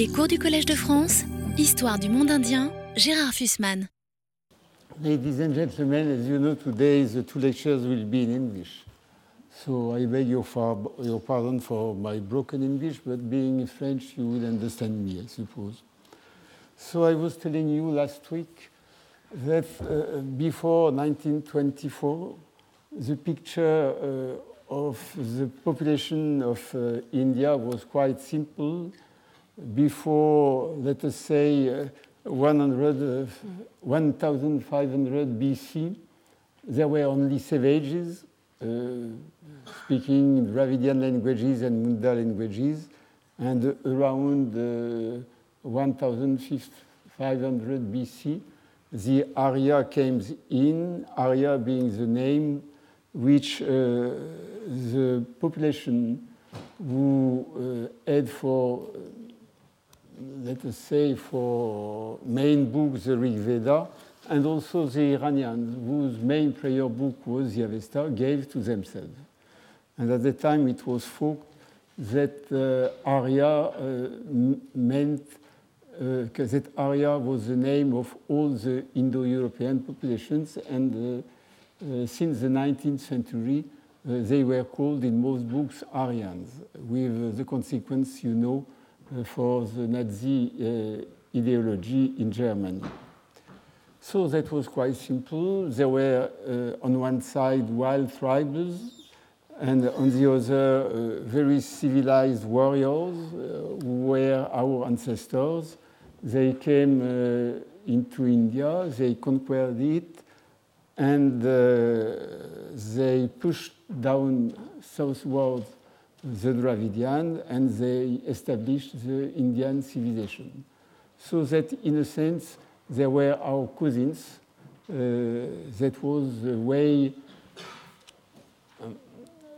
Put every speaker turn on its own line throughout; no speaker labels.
Les cours du Collège de France, Histoire du monde indien, Gérard Fussman.
Ladies and gentlemen, as you know, today the two lectures will be in English. So I beg your, your pardon for my broken English, but being French, you will understand me, I suppose. So I was telling you last week that uh, before 1924, the picture uh, of the population of uh, India was quite simple. Before, let us say, uh, 100, 1500 BC, there were only savages uh, speaking Dravidian languages and Munda languages, and around uh, 1500 BC, the Arya came in, Arya being the name which uh, the population who uh, had for, let us say, for main book the Rig Veda, and also the Iranians, whose main prayer book was the Avesta, gave to themselves. And at the time it was thought that uh, Arya uh, meant uh, that Arya was the name of all the Indo-European populations, and uh, uh, since the 19th century, uh, they were called in most books Aryans, with the consequence, you know, for the Nazi ideology in Germany. So that was quite simple. There were, uh, on one side, wild tribes, and on the other, uh, very civilized warriors uh, who were our ancestors. They came into India, they conquered it, and they pushed down southward the Dravidian, and they established the Indian civilization. So that, in a sense, they were our cousins. Uh, that was the way. Um,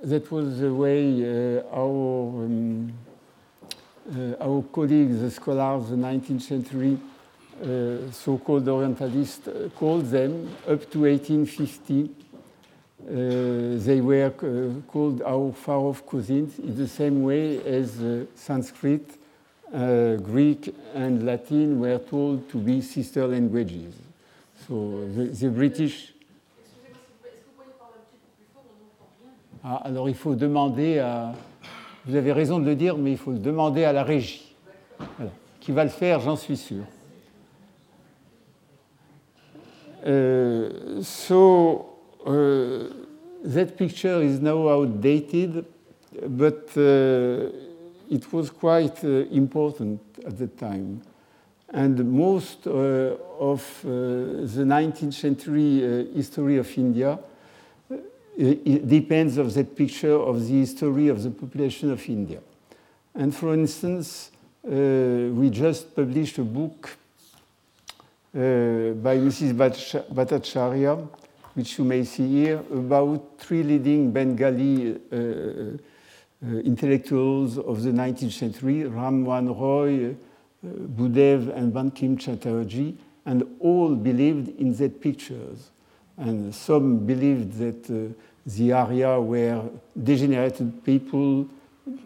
that was the way uh, our um, uh, our colleagues, the scholars, the 19th century, so-called Orientalists, called them up to 1850. They were called our far-off cousins in the same way as Sanskrit uh, Greek and Latin were told to be sister languages. So the, the British. Ah, alors il faut demander à. Vous avez raison de le dire, mais il faut le demander à la régie. Voilà. Qui va le faire, j'en suis sûr. Uh, so uh, that picture is now outdated, but uh, it was quite uh, important at the time. And most uh, of uh, the 19th century history of India depends of that picture of the history of the population of India. And for instance, uh, we just published a book uh, by Mrs. Bhattacharya, which you may see here, about three leading Bengali uh, uh, intellectuals of the 19th century, Ram Mohan Roy, uh, Bhudev, and Bankim Chatterjee, and all believed in that pictures. And some believed that uh, the Arya were degenerated people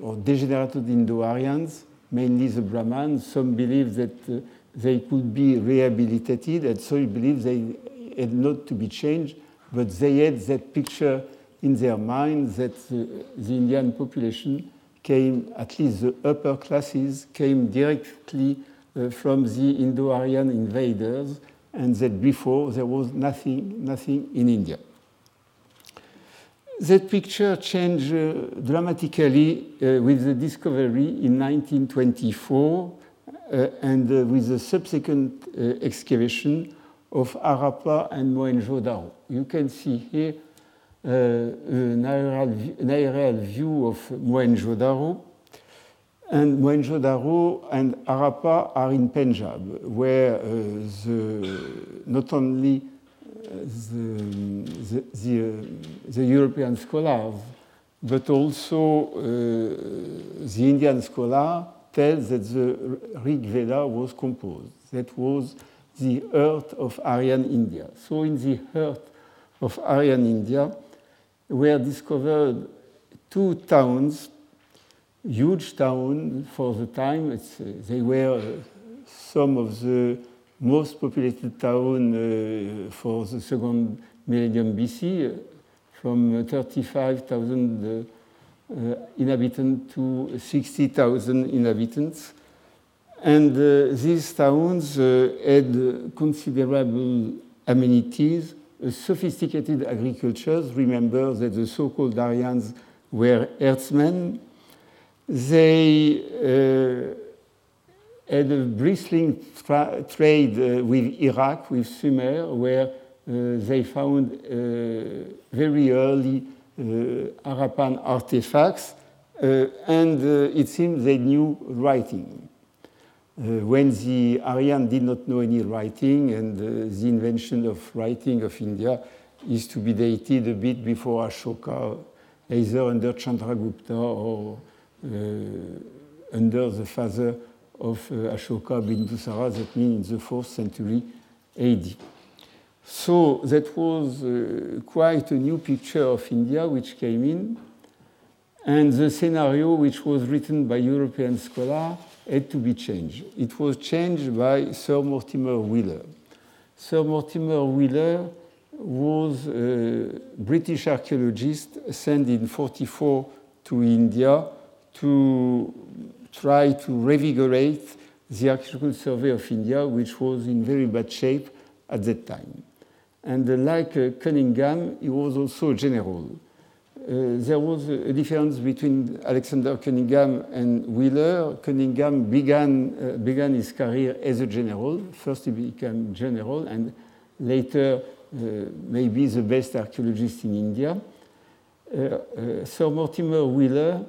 or degenerated Indo-Aryans, mainly the Brahmins. Some believed that uh, they could be rehabilitated, and so some believed they had not to be changed, but they had that picture in their mind that the, the Indian population came, at least the upper classes, came directly uh, from the Indo-Aryan invaders, and that before there was nothing, nothing in India. That picture changed uh, dramatically uh, with the discovery in 1924 uh, and uh, with the subsequent uh, excavation of Harappa and Mohenjo-Daro. You can see here uh, an aerial, view of Mohenjo-Daro. And Mohenjo-Daro and Harappa are in Punjab, where uh, the, not only the, the, the, uh, the, European scholars, but also uh, the Indian scholar tells that the Rig Veda was composed. That was the heart of Aryan India. So in the heart of Aryan India, were discovered two towns huge towns for the time. Uh, they were uh, some of the most populated towns uh, for the second millennium BC, uh, from 35,000 uh, inhabitants to 60,000 inhabitants. And uh, these towns uh, had considerable amenities, sophisticated agriculture. Remember that the so-called Aryans were herdsmen. They uh, had a bristling tra trade uh, with Iraq, with Sumer, where uh, they found uh, very early Harappan artifacts, and it seems they knew writing. Uh, when the Aryan did not know any writing, and uh, the invention of writing of India is to be dated a bit before Ashoka, either under Chandragupta or uh, under the father of Ashoka Bindusara, that means in the 4th century AD. So that was uh, quite a new picture of India which came in. And the scenario, which was written by European scholars, had to be changed. It was changed by Sir Mortimer Wheeler. Sir Mortimer Wheeler was a British archaeologist sent in 44 to India to try to revigorate the archaeological survey of India, which was in very bad shape at that time. And like uh, Cunningham, he was also a general. Uh, there was a difference between Alexander Cunningham and Wheeler. Cunningham began, uh, began his career as a general. First, he became general, and later, uh, maybe the best archaeologist in India. Sir Mortimer Wheeler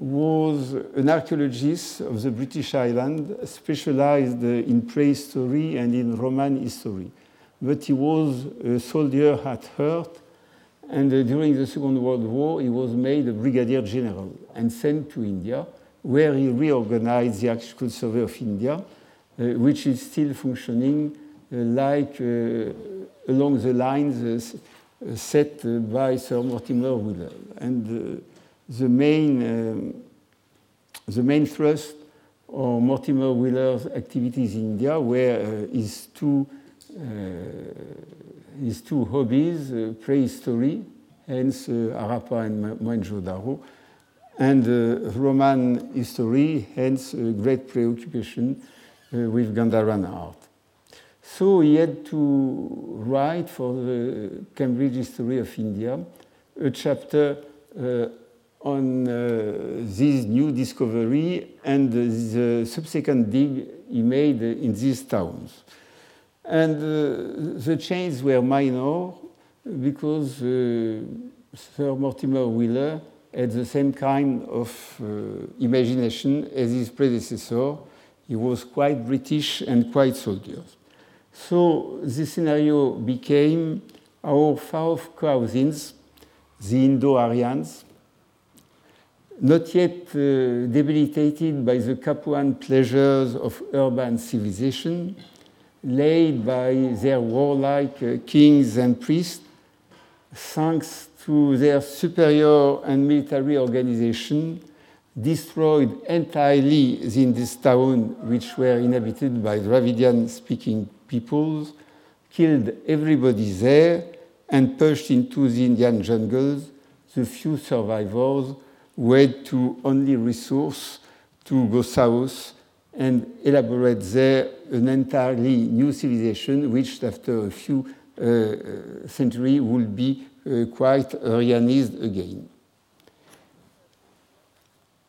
was an archaeologist of the British Island, specialized in prehistory and in Roman history. But he was a soldier at heart and uh, during the Second World War, he was made a brigadier general and sent to India, where he reorganized the Archaeological Survey of India, uh, which is still functioning uh, like uh, along the lines uh, set by Sir Mortimer Wheeler. And the, main, um, the main thrust of Mortimer Wheeler's activities in India were his two his two hobbies, uh, prehistory, hence uh, Harappa and Mohenjo-Daro, and uh, Roman history, hence great preoccupation with Gandharan art. So he had to write for the Cambridge History of India a chapter uh, on uh, this new discovery and the subsequent dig he made in these towns. And uh, the changes were minor because uh, Sir Mortimer Wheeler had the same kind of uh, imagination as his predecessor. He was quite British and quite soldier. So this scenario became our far-off cousins, the Indo-Aryans, not yet uh, debilitated by the Capuan pleasures of urban civilization, laid by their warlike uh, kings and priests, thanks to their superior and military organization, destroyed entirely the Indus town, which were inhabited by Dravidian-speaking peoples, killed everybody there, and pushed into the Indian jungles. The few survivors who had to only resource to go south and elaborate there an entirely new civilization, which after a few uh, centuries will be uh, quite Aryanized again.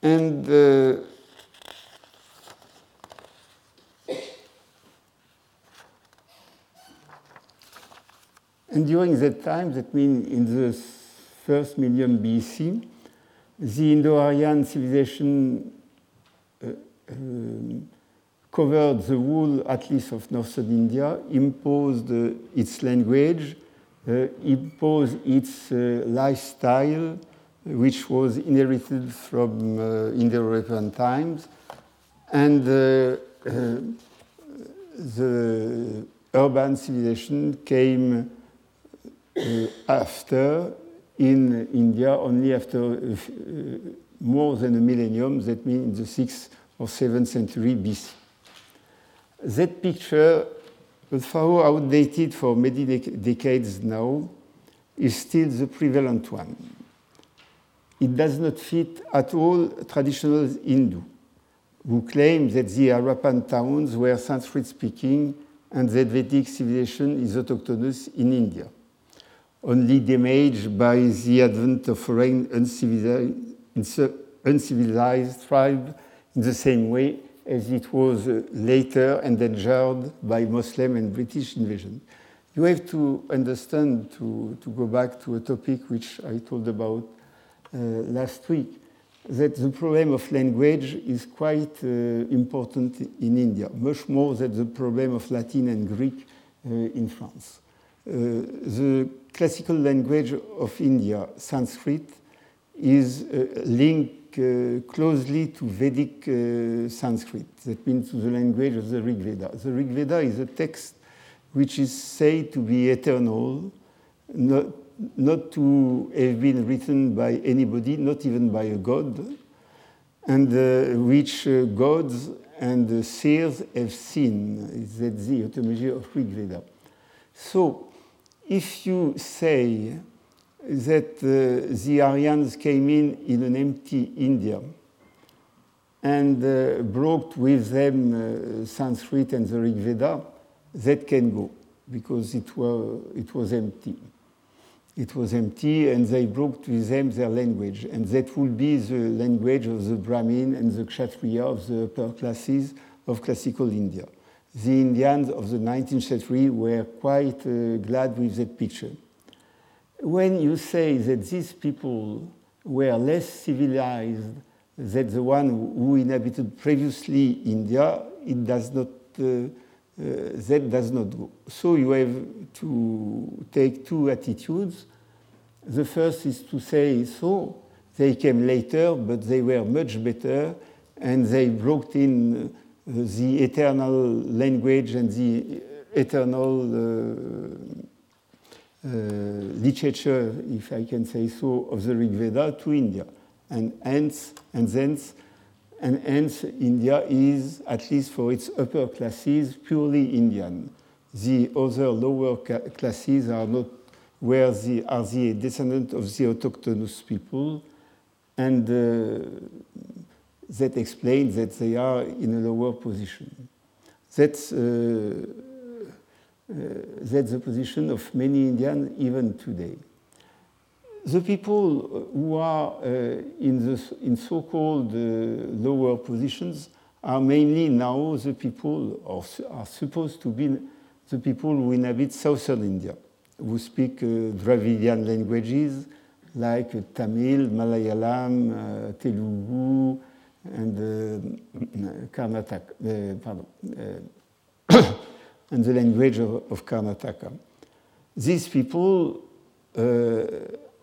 And uh, And during that time, that means in the first millennium BC, the Indo-Aryan civilization uh, um, covered the whole, at least of northern India, imposed uh, its language, uh, imposed its uh, lifestyle, which was inherited from uh, Indo-European times, and uh, uh, the urban civilization came after in India only after more than a millennium, that means in the 6th or 7th century BC. That picture, although outdated for many dec decades now, is still the prevalent one. It does not fit at all traditional Hindu, who claim that the Harappan towns were Sanskrit speaking and that Vedic civilization is autochthonous in India, only damaged by the advent of foreign uncivilized, uncivilized tribe in the same way as it was later endangered by Muslim and British invasion. You have to understand, to, to go back to a topic which I told about uh, last week, that the problem of language is quite uh, important in India, much more than the problem of Latin and Greek uh, in France. Uh, the classical language of India, Sanskrit, is uh, linked uh, closely to Vedic Sanskrit, that means to the language of the Rig Veda. The Rig Veda is a text which is said to be eternal, not, not to have been written by anybody, not even by a god, and uh, which uh, gods and uh, seers have seen. That's the etymology of Rig Veda. So, if you say that uh, the Aryans came in in an empty India and uh, brought with them uh, Sanskrit and the Rig Veda, that can go because it, were, it was empty. It was empty, and they brought with them their language, and that would be the language of the Brahmin and the Kshatriya of the upper classes of classical India. The Indians of the 19th century were quite uh, glad with that picture. When you say that these people were less civilized than the one who inhabited previously India, it does not uh, uh, that does not go. So you have to take two attitudes. The first is to say, so they came later, but they were much better, and they brought in uh, the eternal language and the eternal uh, literature, if I can say so, of the Rig Veda to India. And hence, and thence, and hence India is, at least for its upper classes, purely Indian. The other lower classes are not where the, are the descendants of the autochthonous people, and uh, that explains that they are in a lower position. That's, uh, uh, that's the position of many Indians even today. The people who are uh, in, the, in so-called uh, lower positions are mainly now the people, or are supposed to be the people who inhabit southern India, who speak uh, Dravidian languages like Tamil, Malayalam, uh, Telugu, and uh, Karnataka, uh, pardon, and the language of, of Karnataka. These people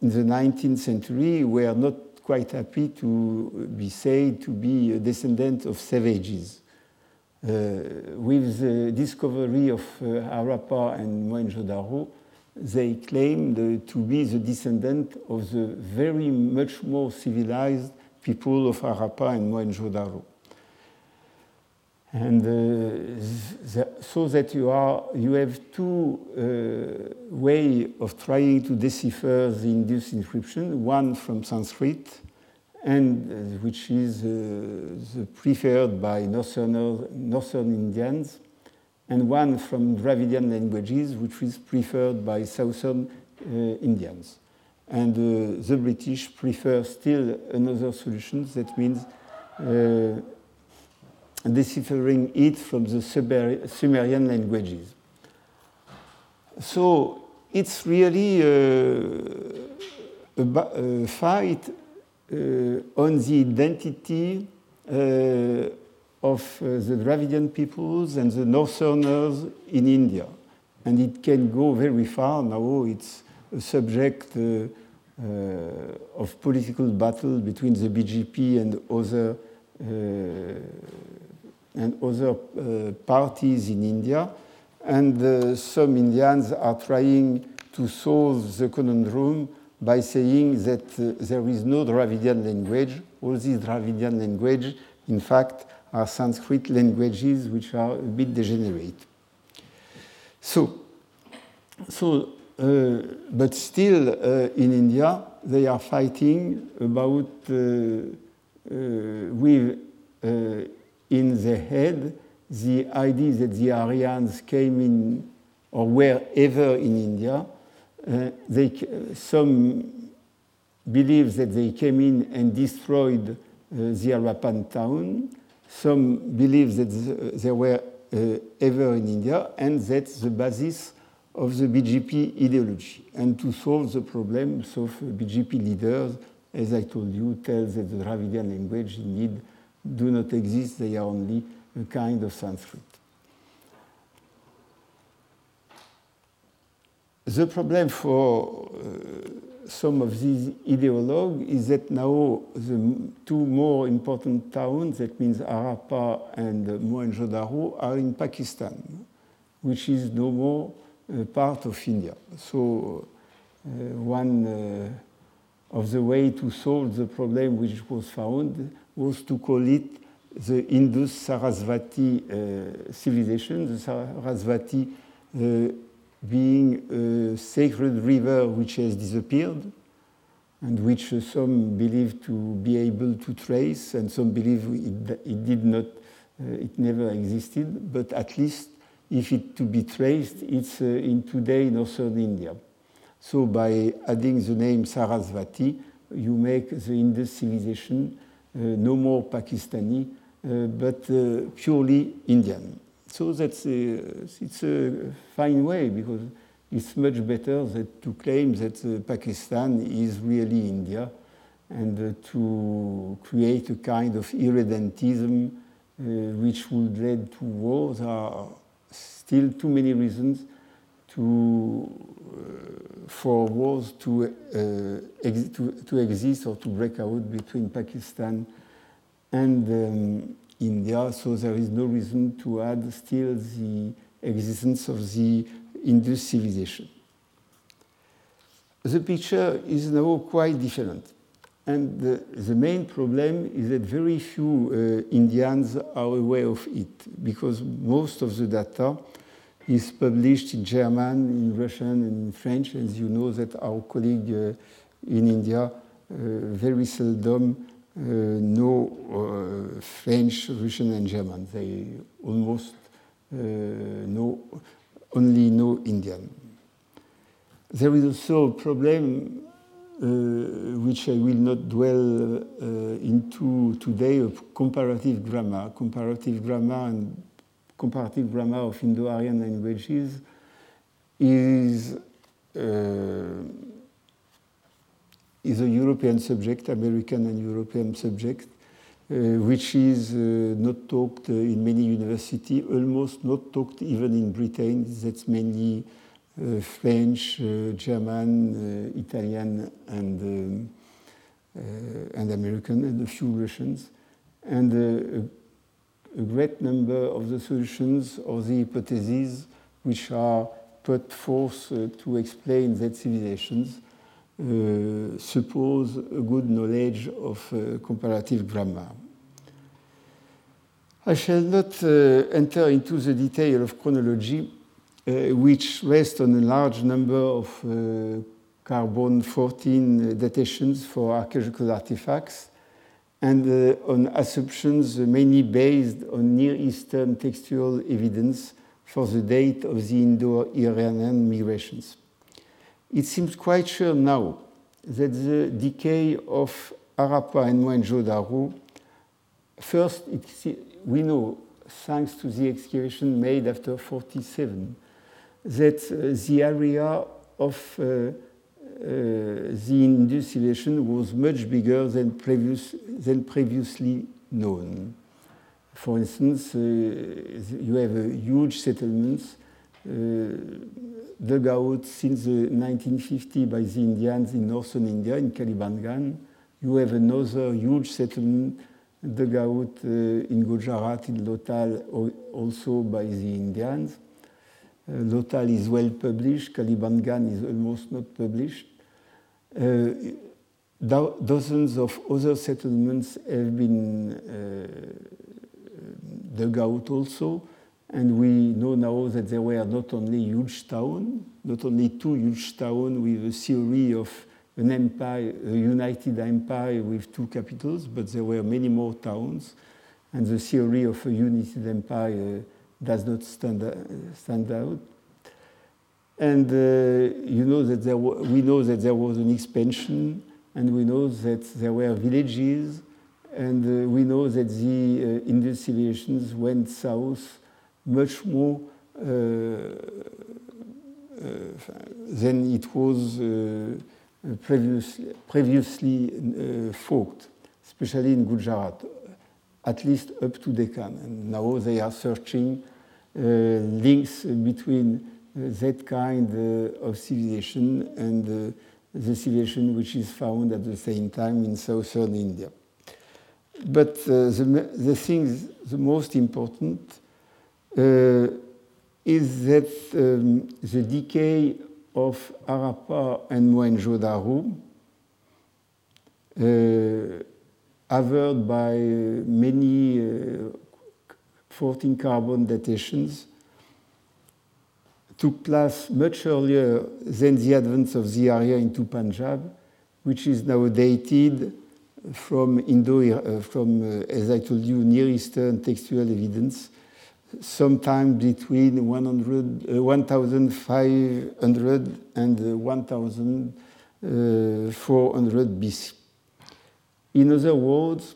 in the 19th century were not quite happy to be said to be a descendant of savages. Uh, with the discovery of uh, and Mohenjo-Daro, they claimed to be the descendant of the very much more civilized people of Harappa and Mohenjo-Daro. And uh, so that you, are, you have two uh, way of trying to decipher the Indus inscription, one from Sanskrit, and uh, which is uh, the preferred by northern, northern Indians, and one from Dravidian languages, which is preferred by southern uh, Indians. And uh, the British prefer still another solution, that means deciphering it from the Sumerian languages. So it's really a, a fight uh, on the identity uh, of uh, the Dravidian peoples and the Northerners in India. And it can go very far. Now it's a subject uh, uh, of political battle between the BJP and other uh, and other uh, parties in India. And uh, some Indians are trying to solve the conundrum by saying that uh, there is no Dravidian language, all these Dravidian languages, in fact, are Sanskrit languages which are a bit degenerate. So, so uh, but still uh, in India, they are fighting about uh, with in the head the idea that the Aryans came in or were ever in India. Uh, they, some believe that they came in and destroyed the Harappan town. Some believe that they were ever in India, and that's the basis of the BJP ideology. And to solve the problems of BJP leaders, as I told you, tell that the Dravidian language indeed do not exist, they are only a kind of Sanskrit. The problem for uh, some of these ideologues is that now the two more important towns, that means Harappa and Mohenjo-Daro, are in Pakistan, which is no more uh, part of India. So uh, one uh, of the way to solve the problem which was found was to call it the Indus Sarasvati uh, civilization, the Sarasvati uh, being a sacred river which has disappeared and which uh, some believe to be able to trace and some believe it, it did not, it never existed, but at least if it to be traced, it's uh, in today northern India. So by adding the name Sarasvati, you make the Indus civilization uh, Uh, no more Pakistani, uh, but uh, purely Indian. So that's a, it's a fine way because it's much better that to claim that Pakistan is really India and to create a kind of irredentism uh, which would lead to wars are still too many reasons to, uh, for wars to, uh, to, to, exist or to break out between Pakistan and um, India, so there is no reason to add still the existence of the Indus civilization. The picture is now quite different. And the, the, main problem is that very few uh, Indians are aware of it because most of the data is published in German, in Russian, and in French. As you know, that our colleague uh, in India uh, very seldom uh, know uh, French, Russian, and German. They almost know only know Indian. There is also a problem uh, which I will not dwell uh, into today of comparative grammar. Comparative grammar and comparative grammar of Indo-Aryan languages is, uh, is a European subject, American and European subject, uh, which is uh, not taught in many universities, almost not talked even in Britain. That's mainly uh, French, uh, German, uh, Italian, and, um, and American, and a few Russians. And a great number of the solutions or the hypotheses which are put forth uh, to explain that civilizations uh, suppose a good knowledge of uh, comparative grammar. I shall not uh, enter into the detail of chronology, uh, which rests on a large number of uh, carbon 14 datations for archaeological artifacts and uh, on assumptions mainly based on Near Eastern textual evidence for the date of the Indo-Iranian migrations. It seems quite sure now that the decay of Harappa and Mohenjo-Daro, first, we know, thanks to the excavation made after 47, that uh, the area of uh, the industrialization was much bigger than, previous, than previously known. For instance, uh, you have a huge settlements uh, dug out since the 1950 by the Indians in northern India, in Kalibangan. You have another huge settlement dug out uh, in Gujarat, in Lothal, also by the Indians. Lothal is well published, Kalibangan is almost not published. Uh, do dozens of other settlements have been uh, dug out also. And we know now that there were not only huge towns, not only two huge towns with a theory of an empire, a united empire with two capitals, but there were many more towns. And the theory of a united empire does not stand, stand out. And uh, you know that there we know that there was an expansion, and we know that there were villages, and uh, we know that the uh, Indus civilizations went south much more uh, uh, than it was uh, previously, previously thought, especially in Gujarat, at least up to Deccan. And now they are searching links between that kind uh, of civilization and uh, the civilization which is found at the same time in southern India. But uh, the, the thing, the most important, is that um, the decay of Harappa and Mohenjo-Daro, uh, averred by many uh, 14 carbon datations, took place much earlier than the advance of the Arya into Punjab, which is now dated from Indo, uh, from, uh, as I told you, Near Eastern textual evidence, sometime between 100, uh, 1500 and uh, 1400 BC. In other words,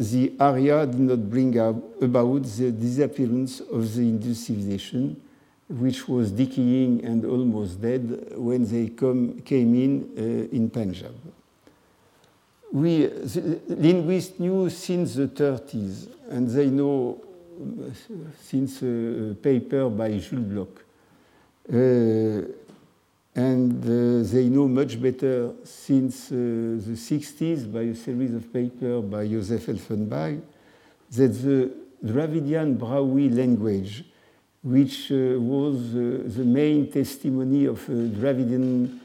the Arya did not bring about the disappearance of the Indus civilization, which was decaying and almost dead when they come, came in uh, in Punjab. We, linguists knew since the 30s, and they know since a paper by Jules Bloch. Uh, and uh, they know much better since uh, the 60s by a series of papers by Josef Elfenbein that the Dravidian Brahui language which uh, was the main testimony of Dravidian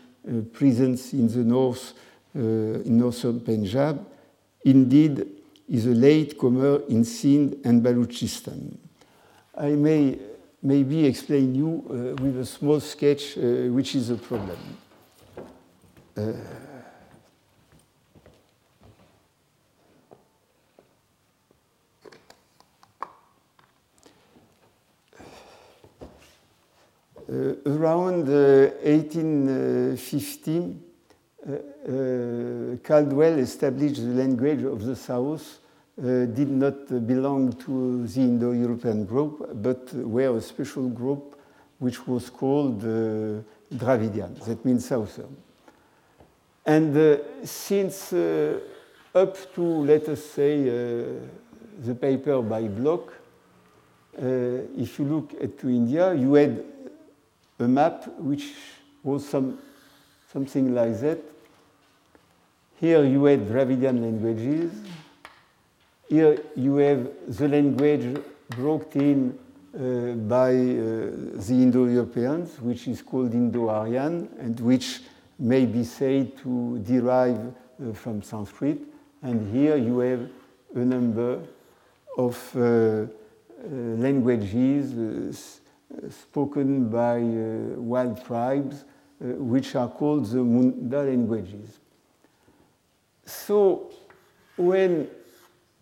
presence in the north, in northern Punjab, indeed is a late comer in Sindh and Baluchistan. I may maybe explain you uh, with a small sketch uh, which is a problem. Uh, Uh, around uh, 1850, uh, Caldwell established the language of the South did not belong to the Indo-European group, but were a special group which was called Dravidian, that means Southern. And uh, since uh, up to, let us say, uh, the paper by Bloch, if you look at to India, you had a map which was some, something like that. Here you had Dravidian languages. Here you have the language brought in uh, by uh, the Indo-Europeans, which is called Indo-Aryan, and which may be said to derive uh, from Sanskrit. And here you have a number of uh, uh, languages uh, spoken by wild tribes, which are called the Munda languages. So when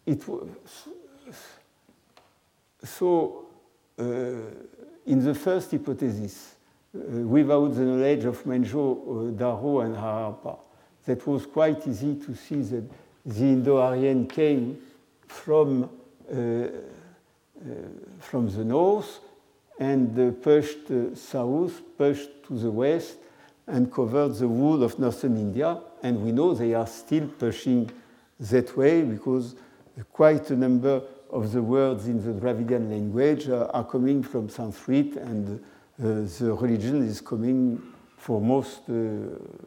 it was, so uh, in the first hypothesis, uh, without the knowledge of Mohenjo, Daro, and Harappa, that was quite easy to see that the Indo-Aryan came from, uh, uh, from the north and pushed south, pushed to the west, and covered the whole of northern India. And we know they are still pushing that way because quite a number of the words in the Dravidian language are coming from Sanskrit, and uh, the religion is coming for most, uh,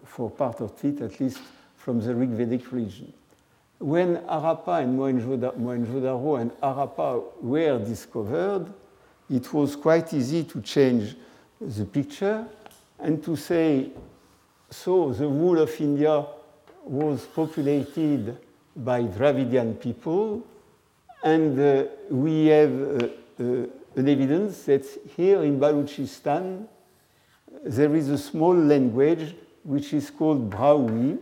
for part of it at least, from the Rig Vedic religion. When Harappa and Mohenjo-Daro and Harappa were discovered, it was quite easy to change the picture and to say, so the whole of India was populated by Dravidian people, and uh, we have uh, uh, an evidence that here in Baluchistan there is a small language which is called Brahui,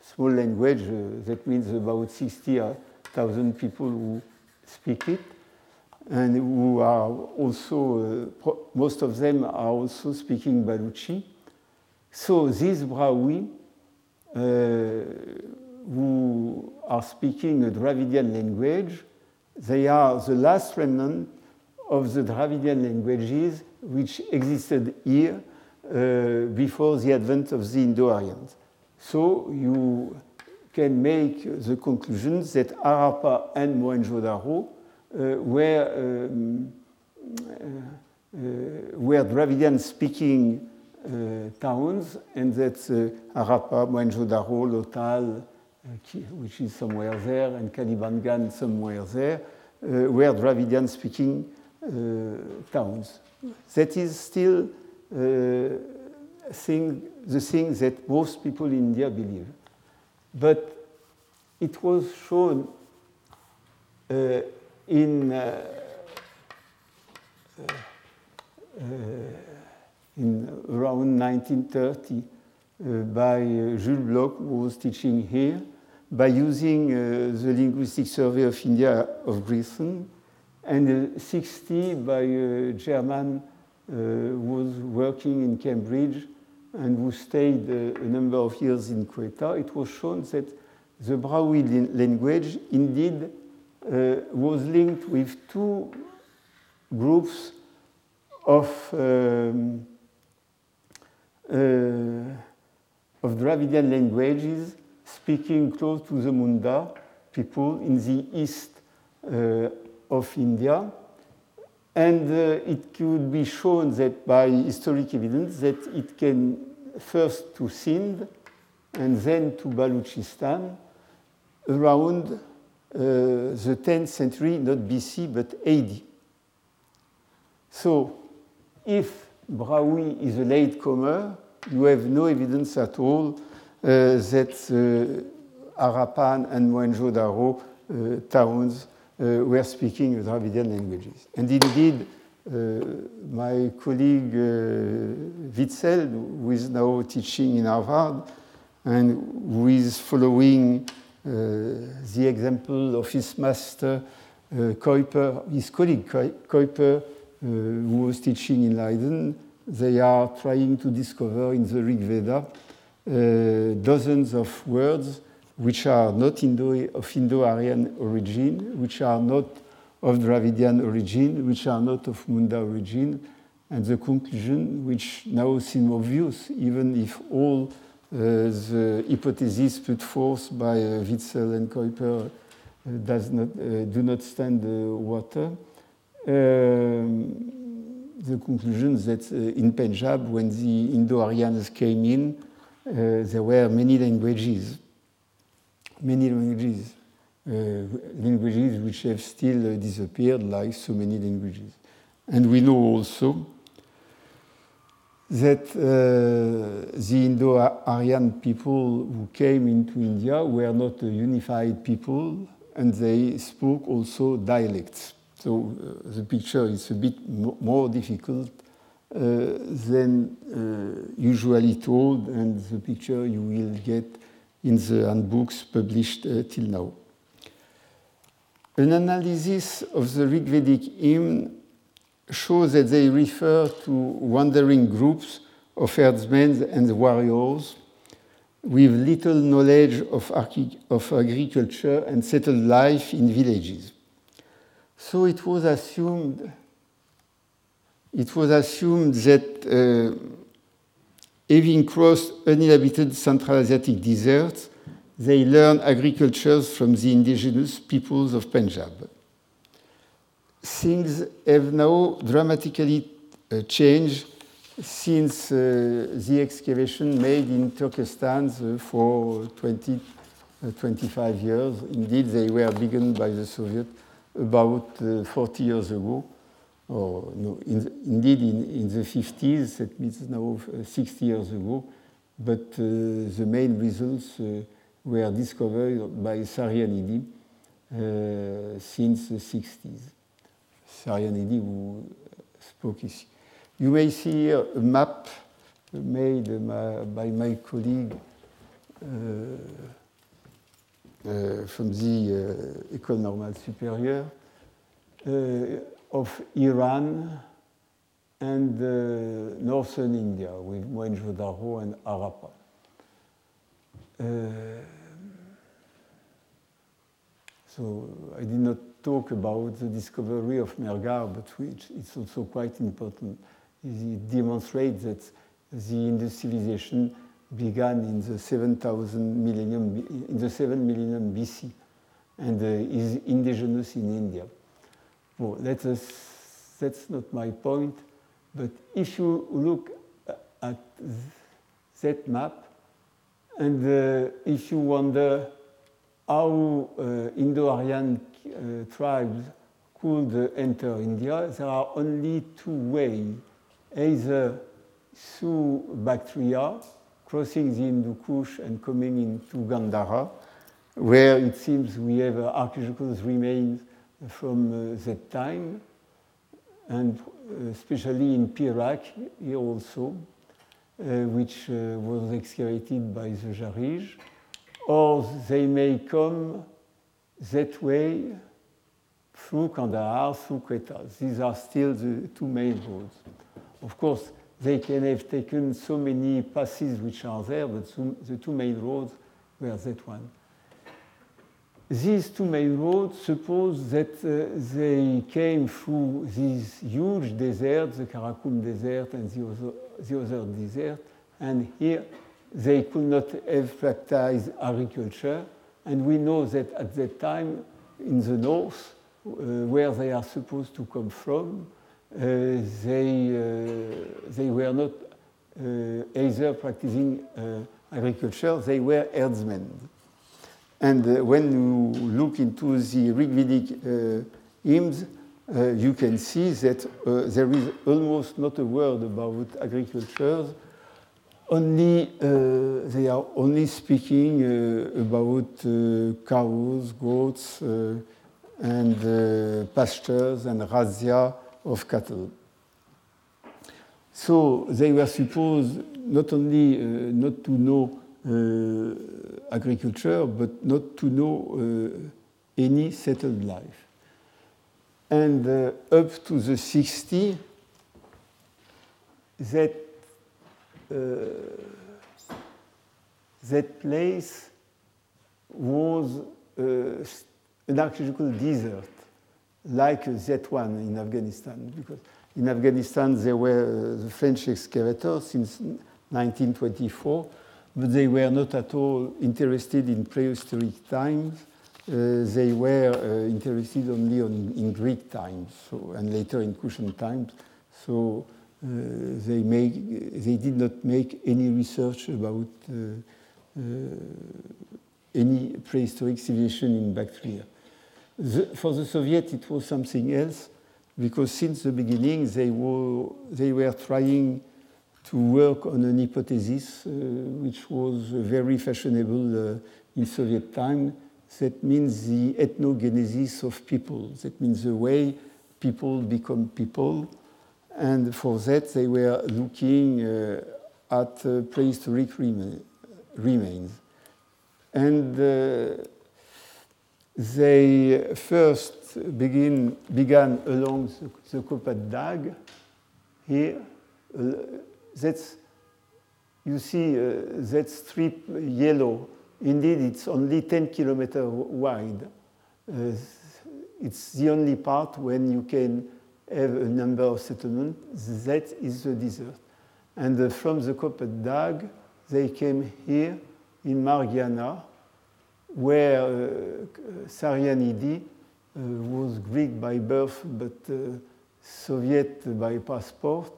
small language uh, that means about 60,000 people who speak it, and who are also, uh, most of them are also speaking Baluchi. So these Brahui, uh, who are speaking a Dravidian language, they are the last remnant of the Dravidian languages which existed here uh, before the advent of the Indo-Aryans. So you can make the conclusion that Harappa and Mohenjo-Daro uh, were, um, uh, were Dravidian speaking uh, towns and that uh, Harappa, Mohenjo-Daro, Lothal, uh, which is somewhere there, and Kalibangan somewhere there, were Dravidian speaking towns. That is still thing, the thing that most people in India believe. But it was shown uh, in, uh, uh, in around 1930 uh, by uh, Jules Bloch, who was teaching here, by using uh, the Linguistic Survey of India of Grierson, and 60 by a German who was working in Cambridge and who stayed a number of years in Quetta, it was shown that the Brahui language indeed uh, was linked with two groups of, um, uh, of Dravidian languages speaking close to the Munda people in the east uh, of India. And uh, it could be shown that by historic evidence that it can first to Sindh and then to Baluchistan around uh, the 10th century, not BC, but AD. So if Brahui is a latecomer, you have no evidence at all that uh, Harappan and Mohenjo-Daro uh, towns uh, were speaking Dravidian languages. And indeed, uh, my colleague uh, Witzel, who is now teaching in Harvard, and who is following the example of his master Kuiper, his colleague Kuiper, who was teaching in Leiden, they are trying to discover in the Rig Veda uh, dozens of words which are not Indo of Indo-Aryan origin, which are not of Dravidian origin, which are not of Munda origin, and the conclusion, which now seems obvious, even if all uh, the hypotheses put forth by uh, Witzel and Kuiper uh, does not, uh, do not stand water. Um, the conclusion that uh, in Punjab, when the Indo-Aryans came in, uh, there were many languages many languages, uh, languages which have still uh, disappeared, like so many languages. And we know also that uh, the Indo-Aryan people who came into India were not a unified people, and they spoke also dialects. So uh, the picture is a bit more difficult uh, than uh, usually told, and the picture you will get in the handbooks published uh, till now. An analysis of the Rigvedic hymn shows that they refer to wandering groups of herdsmen and warriors with little knowledge of, of agriculture and settled life in villages. So it was assumed, it was assumed that uh, Having crossed uninhabited Central Asiatic deserts, they learned agriculture from the indigenous peoples of Punjab. Things have now dramatically uh, changed since uh, the excavation made in Turkestan for 20, uh, 25 years. Indeed, they were begun by the Soviet about uh, 40 years ago or no, in, indeed in, in, the 50s, that means now uh, 60 years ago, but uh, the main results uh, were discovered by Sarianidi uh, since the 60s. Sarianidi, who spoke ici. You may see here a map made by my colleague uh, uh, from the uh, École Normale Supérieure uh, of Iran and uh, northern India with Mohenjo-Daro and Harappa. So I did not talk about the discovery of Mehrgarh, but which it's also quite important. It demonstrates that the industrialization began in the 7000 millennium, in the 7 millennium BC, and uh, is indigenous in India. Well, let us, that's not my point, but if you look at that map, and uh, if you wonder how uh, Indo-Aryan uh, tribes could enter India, there are only two ways, either through Bactria, crossing the Hindu Kush and coming into Gandhara, where it seems we have archaeological remains from uh, that time, and especially in Pirak here also, uh, which uh, was excavated by the Jarrige or they may come that way through Kandahar, through Quetta. These are still the two main roads. Of course, they can have taken so many passes which are there, but the two main roads were that one. These two main roads suppose that uh, they came through these huge deserts, the Karakum Desert and the other, the other desert, and here they could not have practiced agriculture. And we know that at that time in the north, uh, where they are supposed to come from, uh, they, uh, they were not uh, either practicing uh, agriculture, they were herdsmen. And uh, when you look into the Rigvedic hymns, you can see that there is almost not a word about agriculture only uh, they are only speaking uh, about uh, cows, goats, uh, and uh, pastures and razzia of cattle. So they were supposed not only uh, not to know agriculture, but not to know any settled life. And up to the 60, that uh, that place was uh, an archaeological desert, like that one in Afghanistan, because in Afghanistan there were uh, the French excavators since 1924, but they were not at all interested in prehistoric times. Uh, they were uh, interested only on, in Greek times so, and later in Kushan times. So uh, they, make, they did not make any research about uh, uh, any prehistoric civilization in Bactria. The, for the Soviet, it was something else because since the beginning they were, they were trying to work on an hypothesis uh, which was very fashionable uh, in Soviet time. That means the ethnogenesis of people. That means the way people become people and for that, they were looking uh, at uh, prehistoric remains. And uh, they first begin, began along the, the Dag here. That's, you see uh, that strip yellow. Indeed, it's only 10 kilometers wide. Uh, it's the only part when you can have a number of settlements, that is the desert. And uh, from the Kopet they came here in Margiana, where uh, Sarianidi uh, was Greek by birth but uh, Soviet by passport,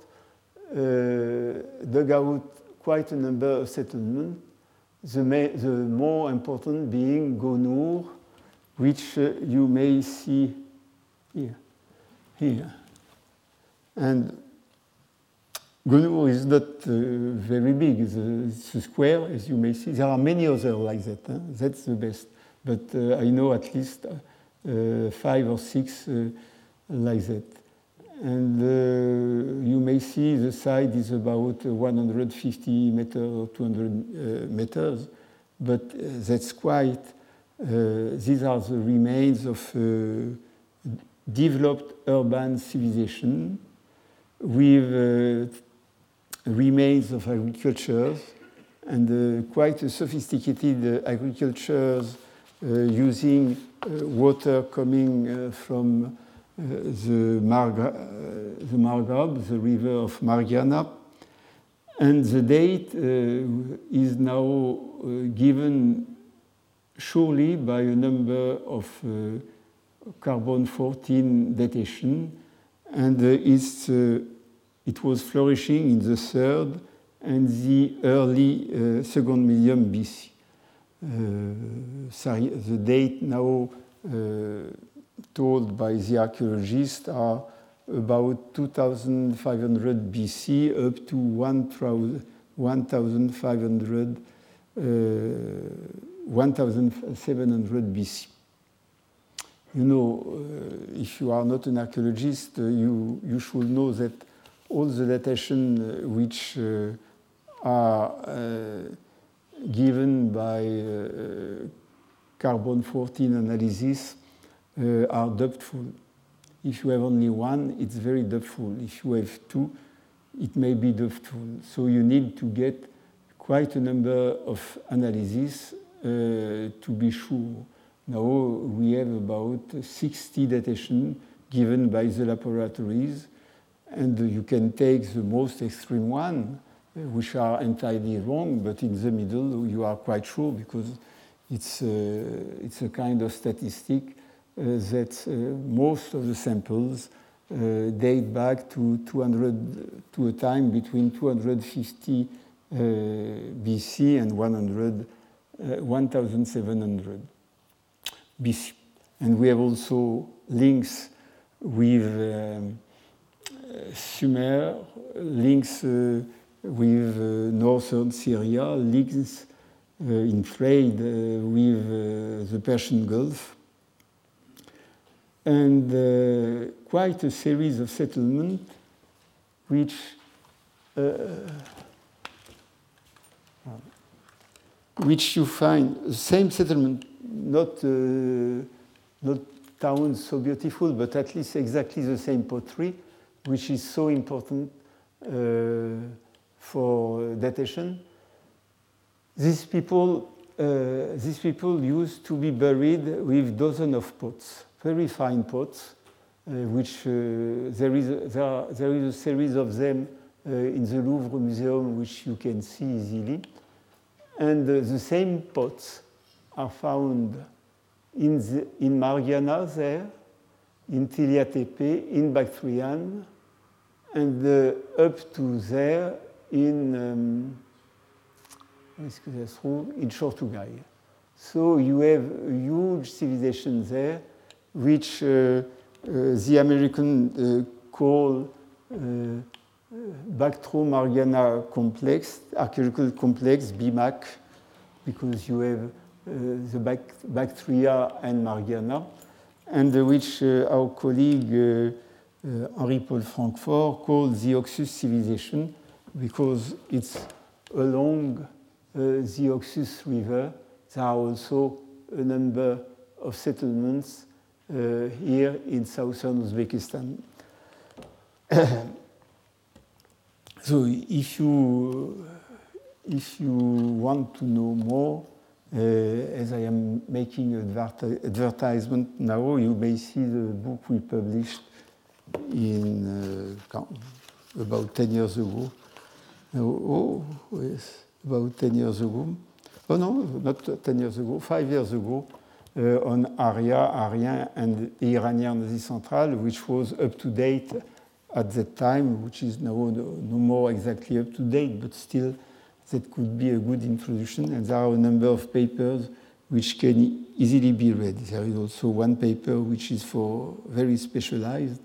dug out quite a number of settlements, the, the more important being Gonur, which uh, you may see here here. And Gonur is not uh, very big. It's a, square, as you may see. There are many others like that. Huh? That's the best. But uh, I know at least uh, five or six uh, like that. And uh, you may see the side is about 150 meters or 200 meters, but that's quite, these are the remains of developed urban civilization with uh, remains of agriculture and uh, quite a sophisticated uh, agricultures using water coming from the, Marga, the Margrab, the river of Margiana. And the date is now given surely by a number of carbon 14 datation and uh, uh, it was flourishing in the third and the early uh, second millennium BC. Sorry, the date now told by the archaeologists are about 2500 BC up to 1500 uh, 1700 BC you know, uh, if you are not an archaeologist, uh, you, you should know that all the datation uh, which are given by carbon 14 analysis are doubtful. If you have only one, it's very doubtful. If you have two, it may be doubtful. So you need to get quite a number of analyses uh, to be sure. Now we have about 60 datation given by the laboratories, and you can take the most extreme one, uh, which are entirely wrong, but in the middle you are quite sure because it's, uh, it's a kind of statistic uh, that uh, most of the samples uh, date back to 200 to a time between 250 uh, BC and 100, 1700. BC. And we have also links with um, Sumer, links uh, with uh, northern Syria, links uh, in trade uh, with uh, the Persian Gulf, and uh, quite a series of settlements which which you find the same settlement not, uh, not towns so beautiful, but at least exactly the same pottery, which is so important uh, for datation. These people, uh, these people used to be buried with dozens of pots, very fine pots, uh, which uh, there, is a, there, are, there is a series of them uh, in the Louvre Museum, which you can see easily. And the same pots are found in, the, in Margiana there, in Tilia Tepe, in Bactrian, and up to there in, um, in. So you have a huge civilization there, which uh, uh, the American uh, call Bactro Margiana complex, archaeological complex, BMAC, because you have the Bactria and Margiana, and which our colleague Henri-Paul Francfort called the Oxus civilization because it's along the Oxus River. There are also a number of settlements here in southern Uzbekistan. so if you, if you want to know more, uh, as I am making advertisement now, you may see the book we published in uh, about 10 years ago. Oh, yes, about 10 years ago. Oh no, not 10 years ago, five years ago, uh, on Arya, Aryan, and Iranian Asie Central, which was up to date at that time, which is now no, no more exactly up to date, but still that could be a good introduction. And there are a number of papers which can easily be read. There is also one paper which is for very specialized,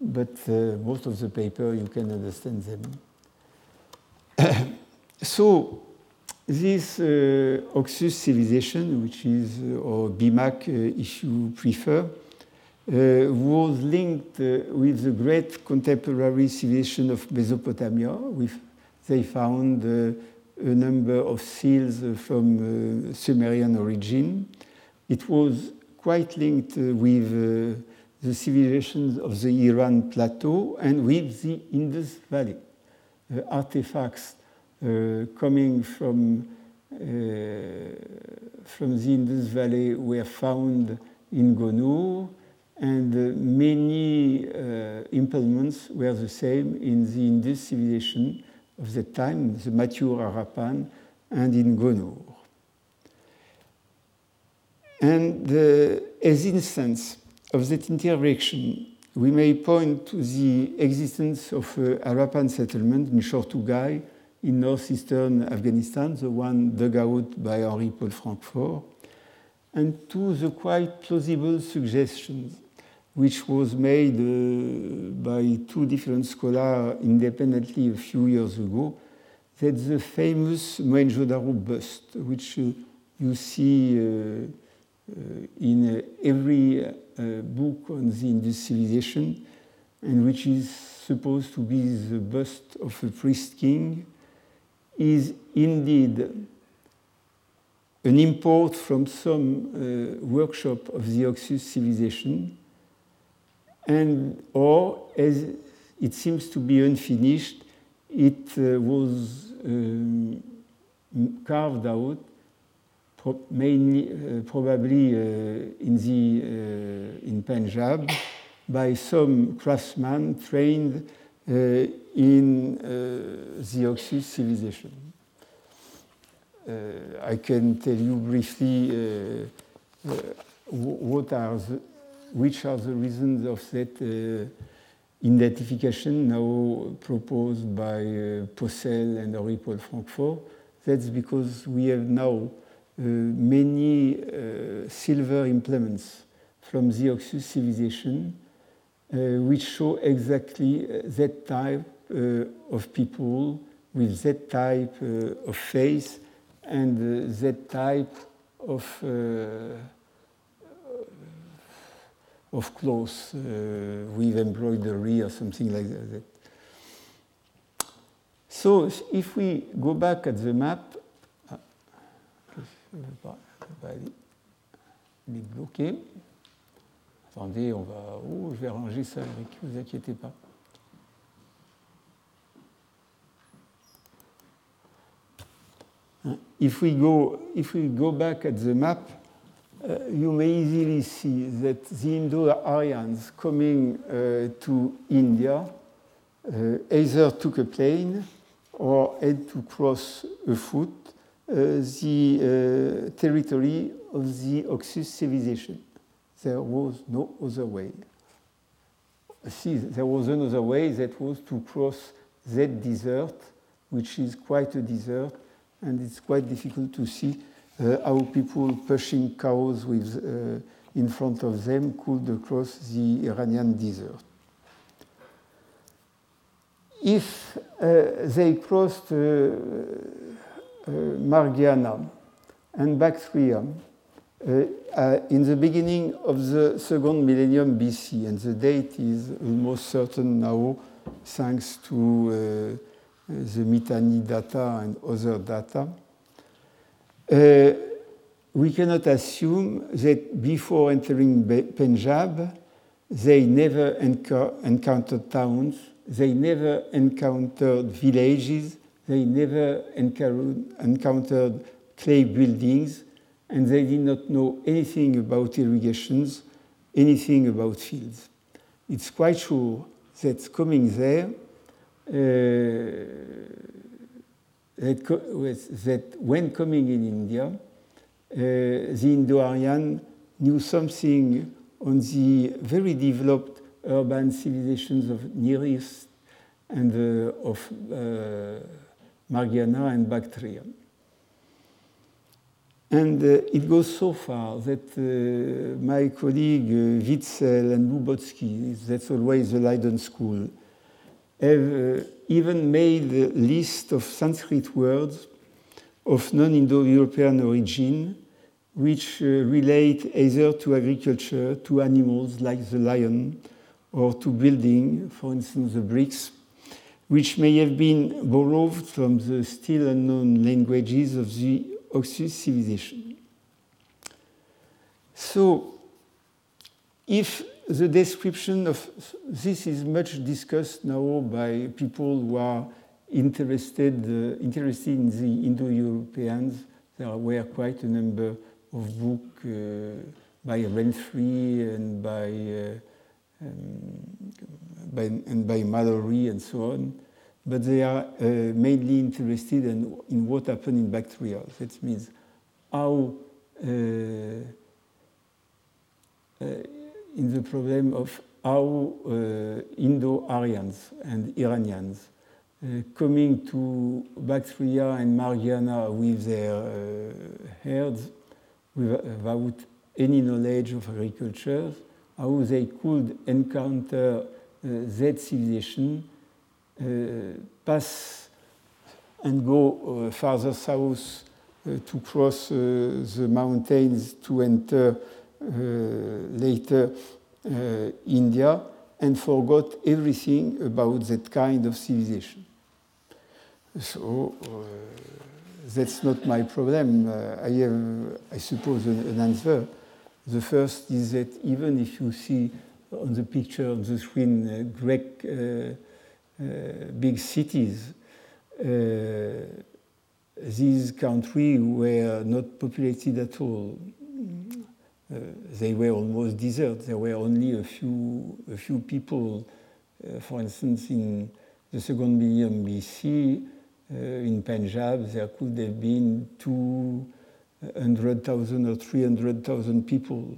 but uh, most of the paper you can understand them so this uh, Oxus civilization, which is, uh, or BMAC uh, if you prefer, uh, was linked uh, with the great contemporary civilization of Mesopotamia. With, they found a number of seals from Sumerian origin. It was quite linked with the civilizations of the Iran plateau and with the Indus Valley. artifacts coming from, uh, from the Indus Valley were found in Gonur, and uh, many implements were the same in the Indus civilization of the time, the mature Harappan, and in Gonur. And uh, as instance of that interaction, we may point to the existence of a Harappan settlement in Shortugai in northeastern Afghanistan, the one dug out by Henri Paul Francfort, and to the quite plausible suggestions which was made uh, by two different scholars independently a few years ago, that the famous Mohenjo-Daro bust, which uh, you see uh, in every book on the Indus civilization, and which is supposed to be the bust of a priest king, is indeed an import from some uh, workshop of the Oxus civilization, and or as it seems to be unfinished, it uh, was um, carved out, pro mainly uh, probably uh, in the uh, in Punjab by some craftsman trained uh, in uh, the Oxus civilization. Uh, I can tell you briefly what are the, which are the reasons of that identification now proposed by uh, Possehl and Henri Paul Francfort. That's because we have now uh, many uh, silver implements from the Oxus civilization uh, which show exactly uh, that type uh, of people with that type of face and that type of of clothes uh, with embroidery or something like that. So if we go back at the map, ah, Attendez, on va. Oh, je vais ranger ça, ne vous inquiétez pas. If we go, if we go back at the map, uh, you may easily see that the Indo-Aryans coming uh, to India uh, either took a plane or had to cross a foot uh, the uh, territory of the Oxus civilization. There was no other way. See, there was another way that was to cross that desert, which is quite a desert, and it's quite difficult to see uh, how people pushing cows with, uh, in front of them could cross the Iranian desert. If uh, they crossed Margiana and Bactria, uh, uh, in the beginning of the second millennium BC, and the date is almost certain now thanks to the Mitanni data and other data. Uh, we cannot assume that before entering Punjab, they never encountered towns, they never encountered villages, they never encountered clay buildings, and they did not know anything about irrigations, anything about fields. It's quite sure that coming there, that, that, when coming in India, uh, the Indo-Aryan knew something on the very developed urban civilizations of Near East and uh, of uh, Margiana and Bactria. And uh, it goes so far that uh, my colleague Witzel and Lubotsky, that's always the Leiden school, have even made a list of Sanskrit words of non-Indo-European origin, which uh, relate either to agriculture, to animals like the lion, or to building, for instance, the bricks, which may have been borrowed from the still unknown languages of the Oxus civilization. So, if the description of this is much discussed now by people who are interested, uh, interested in the Indo-Europeans. There were quite a number of books uh, by Renfrew and by, uh, um, by, and by Mallory and so on. But they are uh, mainly interested in, in what happened in Bactria. That means how uh, uh, in the problem of how Indo-Aryans and Iranians uh, coming to Bactria and Margiana with their uh, herds without any knowledge of agriculture, how they could encounter uh, that civilization, pass and go farther south to cross the mountains to enter later India and forgot everything about that kind of civilization. So uh, that's not my problem. Uh, I have, I suppose, an, an, answer. The first is that even if you see on the picture on the screen uh, Greek big cities, these countries were not populated at all. Uh, they were almost desert. There were only a few, a few people. Uh, for instance, in the second millennium BC, uh, in Punjab, there could have been 200,000 or 300,000 people.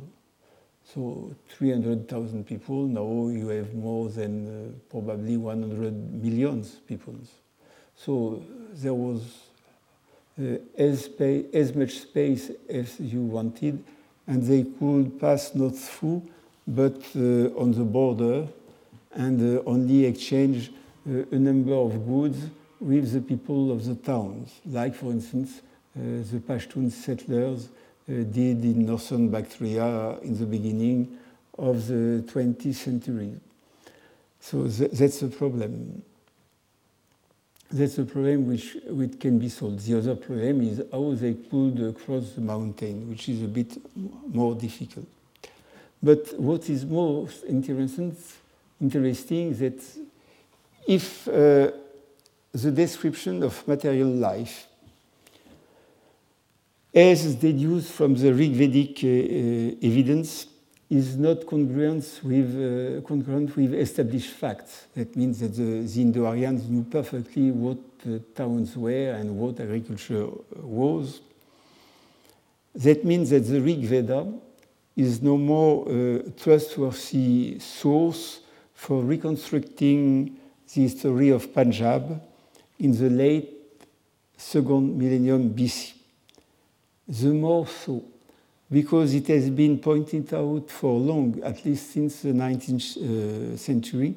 So 300,000 people, now you have more than uh, probably 100 millions people. So there was uh, as, as, much space as you wanted, and they could pass not through, but uh, on the border, and uh, only exchange uh, a number of goods with the people of the towns, like, for instance, the Pashtun settlers did in northern Bactria in the beginning of the 20th century. So th that's a problem. That's a problem which, which can be solved. The other problem is how they could cross the mountain, which is a bit more difficult. But what is most interesting, interesting that if uh, the description of material life as deduced from the Rig Vedic uh, uh, evidence is not congruent with, uh, congruent with established facts. That means that the, the Indo-Aryans knew perfectly what towns were and what agriculture was. That means that the Rig Veda is no more a trustworthy source for reconstructing the history of Punjab in the late second millennium BC. The more so, because it has been pointed out for long, at least since the 19th uh, century,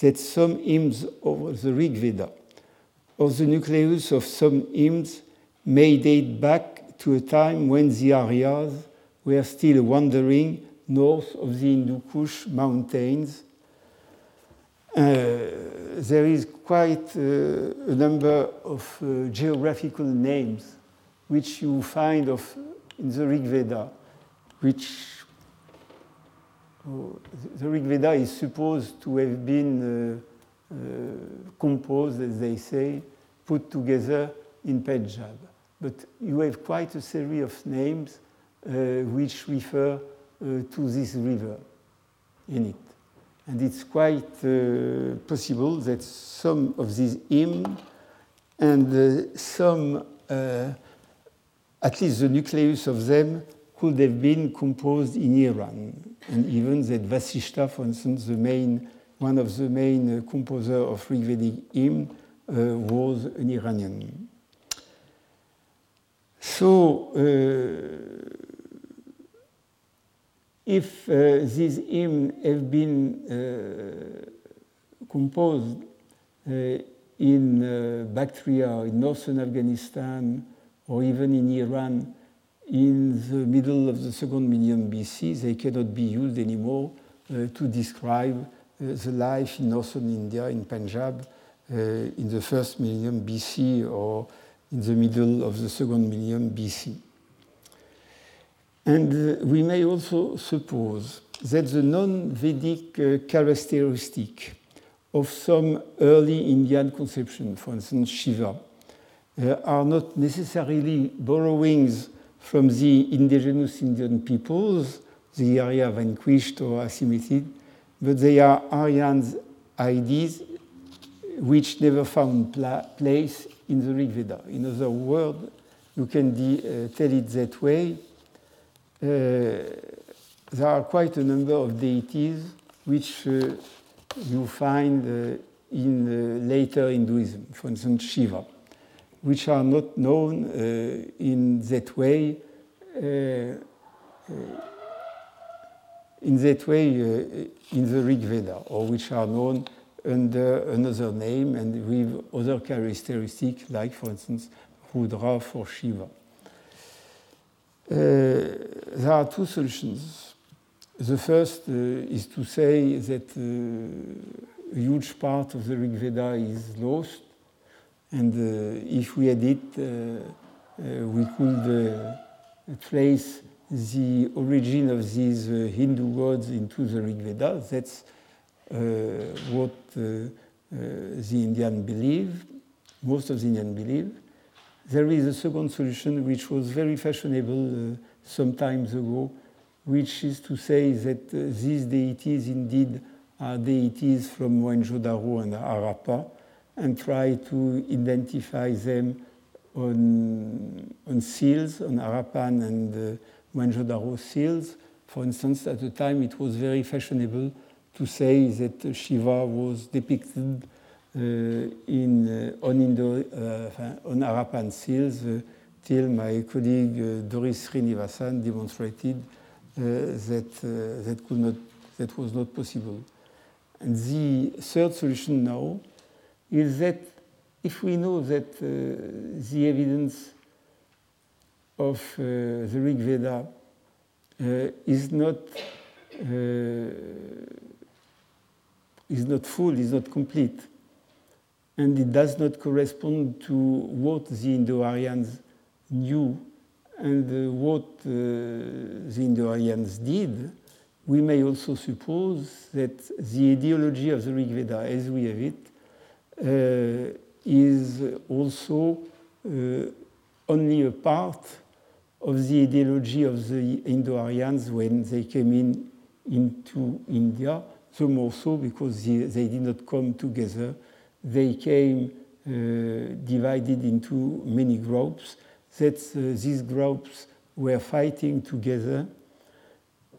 that some hymns of the Rig Veda or the nucleus of some hymns may date back to a time when the Aryas were still wandering north of the Hindu Kush mountains. Uh, there is quite uh, a number of uh, geographical names which you find of in the Rig Veda, which oh, the Rig Veda is supposed to have been uh, uh, composed, as they say, put together in Punjab. But you have quite a series of names uh, which refer to this river in it. And it's quite uh, possible that some of these hymns and uh, some, uh, at least the nucleus of them, could have been composed in Iran. And even that Vasishta, for instance, the main, one of the main uh, composers of Rigvedic hymn, uh, was an Iranian. So, uh, if uh, these hymns have been uh, composed in Bactria in northern Afghanistan or even in Iran in the middle of the second millennium BC, they cannot be used anymore uh, to describe uh, the life in northern India, in Punjab, uh, in the first millennium BC or in the middle of the second millennium BC. And we may also suppose that the non-Vedic characteristic of some early Indian conception, for instance, Shiva, uh, are not necessarily borrowings from the indigenous Indian peoples, the Arya vanquished or assimilated, but they are Aryan's ideas which never found pla place in the Rig Veda. In other words, you can uh, tell it that way. Uh, there are quite a number of deities which uh, you find uh, in uh, later Hinduism, for instance, Shiva which are not known uh, in that way uh, uh, in that way in the Rig Veda, or which are known under another name and with other characteristics, like, for instance, Rudra for Shiva. There are two solutions. The first is to say that a huge part of the Rig Veda is lost, and uh, if we had it, uh, uh, we could uh, trace the origin of these uh, Hindu gods into the Rig Veda. That's uh, what the Indian believe, most of the Indian believe. There is a second solution which was very fashionable some times ago, which is to say that these deities indeed are deities from Mohenjo-Daro and Harappa, and try to identify them on, on seals, on Harappan and uh, Mohenjo-Daro seals. For instance, at the time it was very fashionable to say that Shiva was depicted uh, in, uh, on, Indo, uh, on Harappan seals uh, till my colleague uh, Doris Srinivasan demonstrated uh, that, that, could not, that was not possible. And the third solution now is that if we know that uh, the evidence of uh, the Rig Veda uh, is not is not full, is not complete, and it does not correspond to what the Indo-Aryans knew and what the Indo-Aryans did, we may also suppose that the ideology of the Rig Veda, as we have it, is also uh, only a part of the ideology of the Indo-Aryans when they came in into India, the more so because they, they did not come together. They came uh, divided into many groups. That uh, these groups were fighting together,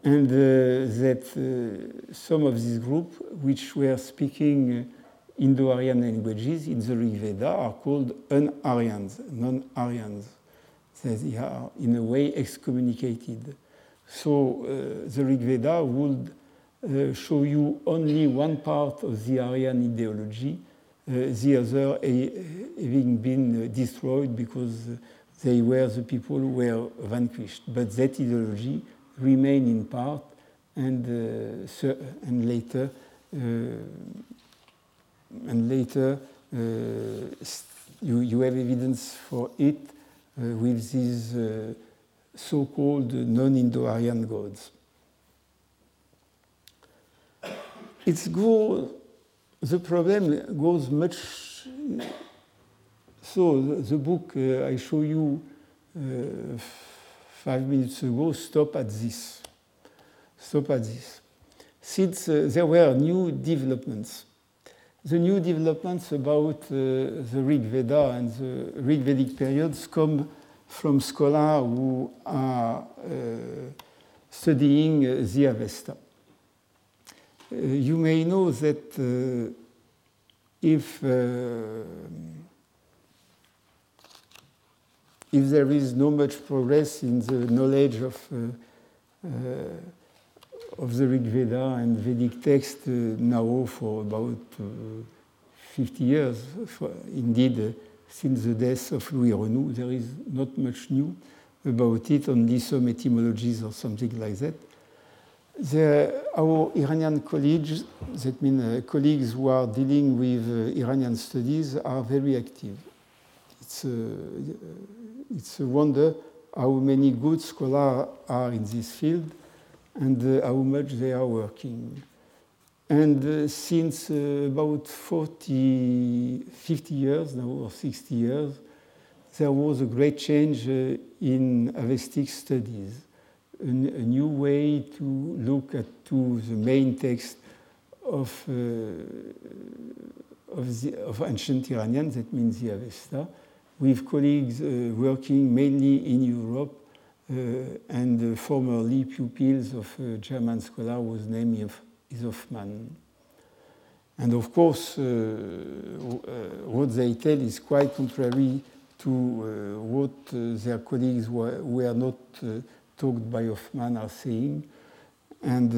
and uh, that uh, some of these groups, which were speaking Indo-Aryan languages in the Rig Veda are called un-Aryans, non-Aryans. They are in a way excommunicated. So uh, the Rig Veda would uh, show you only one part of the Aryan ideology, uh, the other having been destroyed because they were the people who were vanquished. But that ideology remained in part, and, uh, and later uh, and later uh, you, you have evidence for it uh, with these uh, so-called non-Indo-Aryan gods. It's the problem goes much. So the, the book uh, I show you uh, five minutes ago stop at this. Stop at this. Since uh, there were new developments the new developments about uh, the Rig Veda and the Rig Vedic periods come from scholars who are uh, studying uh, the Avesta. Uh, you may know that uh, if, uh, if there is no much progress in the knowledge of of the Rig Veda and Vedic text uh, now for about uh, 50 years. Indeed, uh, since the death of Louis Renou, there is not much new about it, only some etymologies or something like that. The, our Iranian colleagues, that means uh, colleagues who are dealing with uh, Iranian studies, are very active. It's a, it's a wonder how many good scholars are in this field and uh, how much they are working. And uh, since uh, about 40, 50 years now, or 60 years, there was a great change in Avestic studies, a, a, new way to look at to the main text of, uh, of, the, of, ancient Iranian, that means the Avesta, with colleagues uh, working mainly in Europe uh, and formerly pupils of a German scholar whose name is Hoffmann. And of course, uh, uh, what they tell is quite contrary to uh, what their colleagues who, were not talked by Hoffmann are saying. And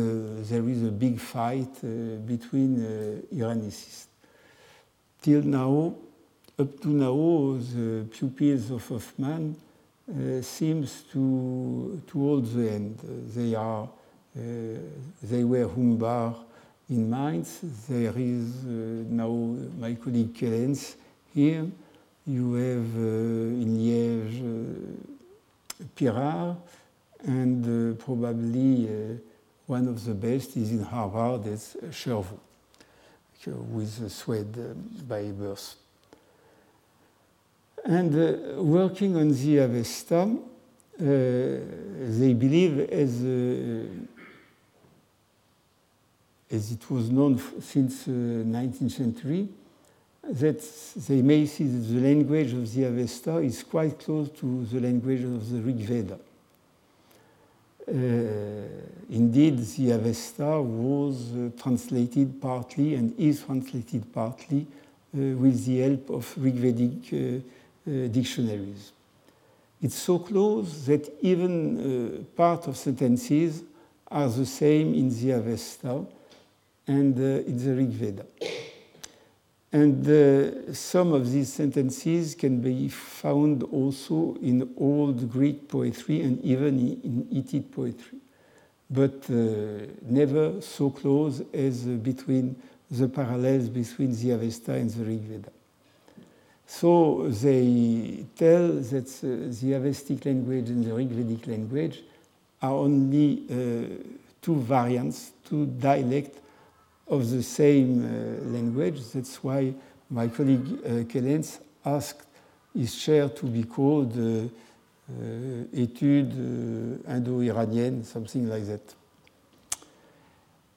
there is a big fight between Iranicists. Till now, up to now, the pupils of Hoffmann uh, seems to, to hold the end. They are, uh, they were Humbar in Mainz. There is uh, now my colleague Kellens here. You have uh, in Liège uh, Pirard, and probably one of the best is in Harvard, it's who is a Swede by birth. And uh, working on the Avesta, uh, they believe as uh, as it was known since the uh, 19th century, that they may see that the language of the Avesta is quite close to the language of the Rig Veda. Uh, indeed, the Avesta was uh, translated partly and is translated partly with the help of Rig Vedic uh, dictionaries. It's so close that even part of sentences are the same in the Avesta, and uh, in the Rig Veda. And uh, some of these sentences can be found also in old Greek poetry and even in Hittite poetry, but uh, never so close as between the parallels between the Avesta and the Rig Veda. So they tell that the Avestic language and the Rig Vedic language are only uh, two variants, two dialects of the same uh, language. That's why my colleague uh, asked his chair to be called uh, uh Études uh, Indo-Iraniennes, something like that.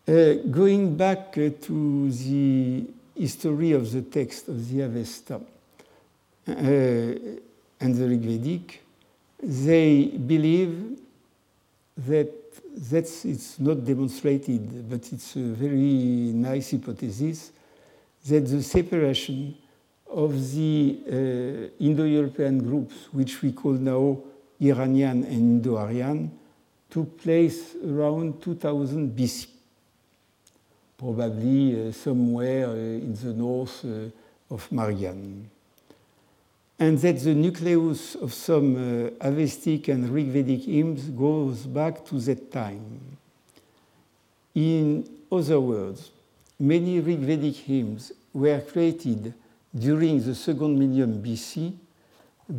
Uh, going back to the history of the text of the Avesta and the Rig Vedic, they believe that that's it's not demonstrated, but it's a very nice hypothesis that the separation of the uh, Indo-European groups, which we call now Iranian and Indo-Aryan, took place around 2000 BC, probably uh, somewhere uh, in the north of Marianne and that the nucleus of some uh, Avestic and Rigvedic hymns goes back to that time. In other words, many Rigvedic hymns were created during the second millennium BC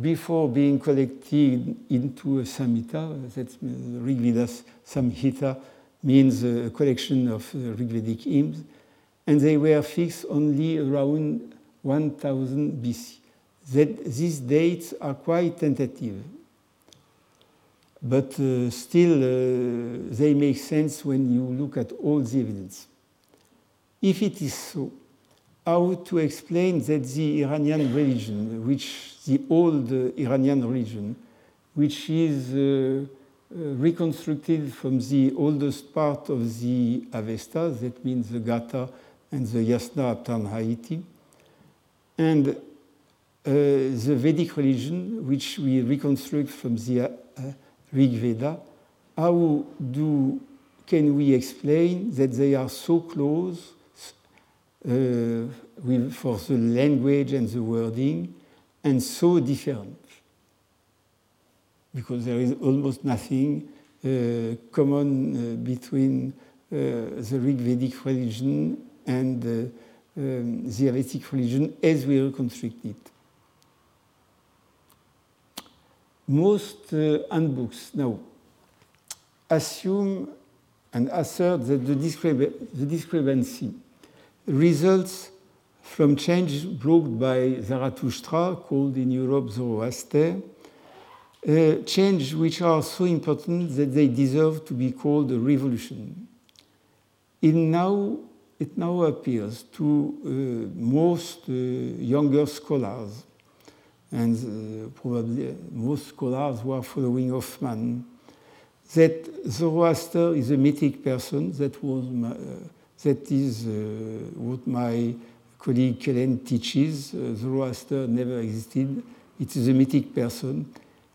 before being collected into a Samhita, that's Rigvedas Samhita means a collection of uh, Rigvedic hymns, and they were fixed only around 1000 BC that these dates are quite tentative. But uh, still, uh, they make sense when you look at all the evidence. If it is so, how to explain that the Iranian religion, which the old uh, Iranian religion, which is uh, uh, reconstructed from the oldest part of the Avesta, that means the Gatha and the Yasna Haptanghaiti, and uh, the Vedic religion, which we reconstruct from the uh, Rig Veda, how do, can we explain that they are so close uh, with, for the language and the wording, and so different. Because there is almost nothing uh, common uh, between uh, the Rig Vedic religion and uh, um, the Hellenistic religion as we reconstruct it. Most uh, handbooks now assume and assert that the, the discrepancy results from change brought by Zarathustra, called in Europe Zoroaster, uh, change which are so important that they deserve to be called a revolution. It now, it now appears to uh, most uh, younger scholars, and uh, probably most scholars who are following Hoffman, that Zoroaster is a mythic person. That was uh, that is uh, what my colleague Kellen teaches. Zoroaster never existed. It is a mythic person,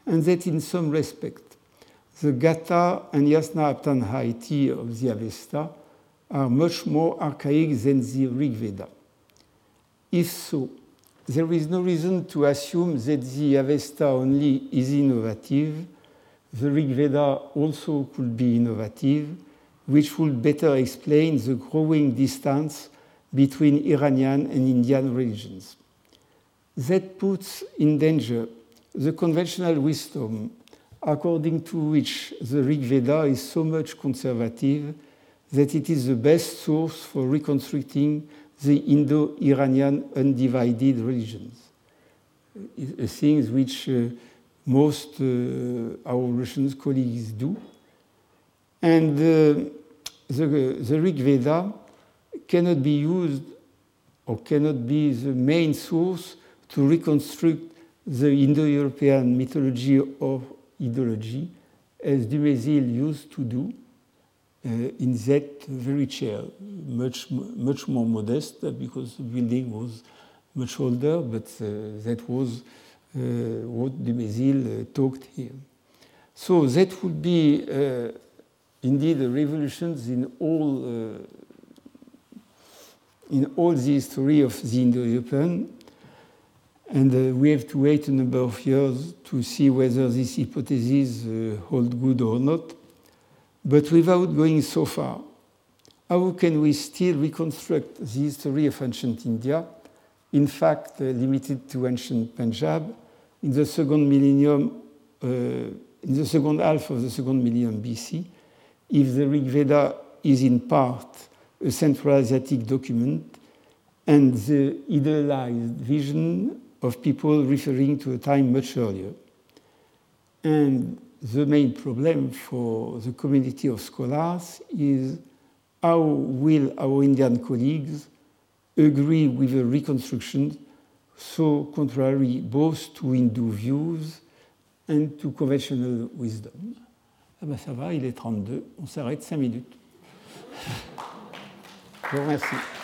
and that in some respect, the Gatha and Yasna Aptanhaiti of the Avesta are much more archaic than the Rig Veda. If so, there is no reason to assume that the Avesta only is innovative the Rig Veda also could be innovative, which would better explain the growing distance between Iranian and Indian religions. That puts in danger the conventional wisdom according to which the Rig Veda is so much conservative that it is the best source for reconstructing the Indo Iranian undivided religions. Things which uh, most uh, our Russian colleagues do. And uh, the, the Rig Veda cannot be used or cannot be the main source to reconstruct the Indo-European mythology or ideology as Dumézil used to do uh, in that very chair, much, much more modest because the building was much older, but uh, that was uh, what uh, talked here. So that would be uh, indeed revolutions in all in all the history of the Indo-European. And uh, we have to wait a number of years to see whether these hypotheses uh, hold good or not. But without going so far, how can we still reconstruct the history of ancient India, in fact, uh, limited to ancient Punjab, in the second millennium, uh, in the second half of the second millennium BC, if the Rig Veda is in part a Central Asiatic document and the idealized vision of people referring to a time much earlier. And the main problem for the community of scholars is how will our Indian colleagues agree with a reconstruction so contrary both to Hindu views and to conventional wisdom? Ah ben ça va, il est 32, on s'arrête 5 minutes. Je vous remercie.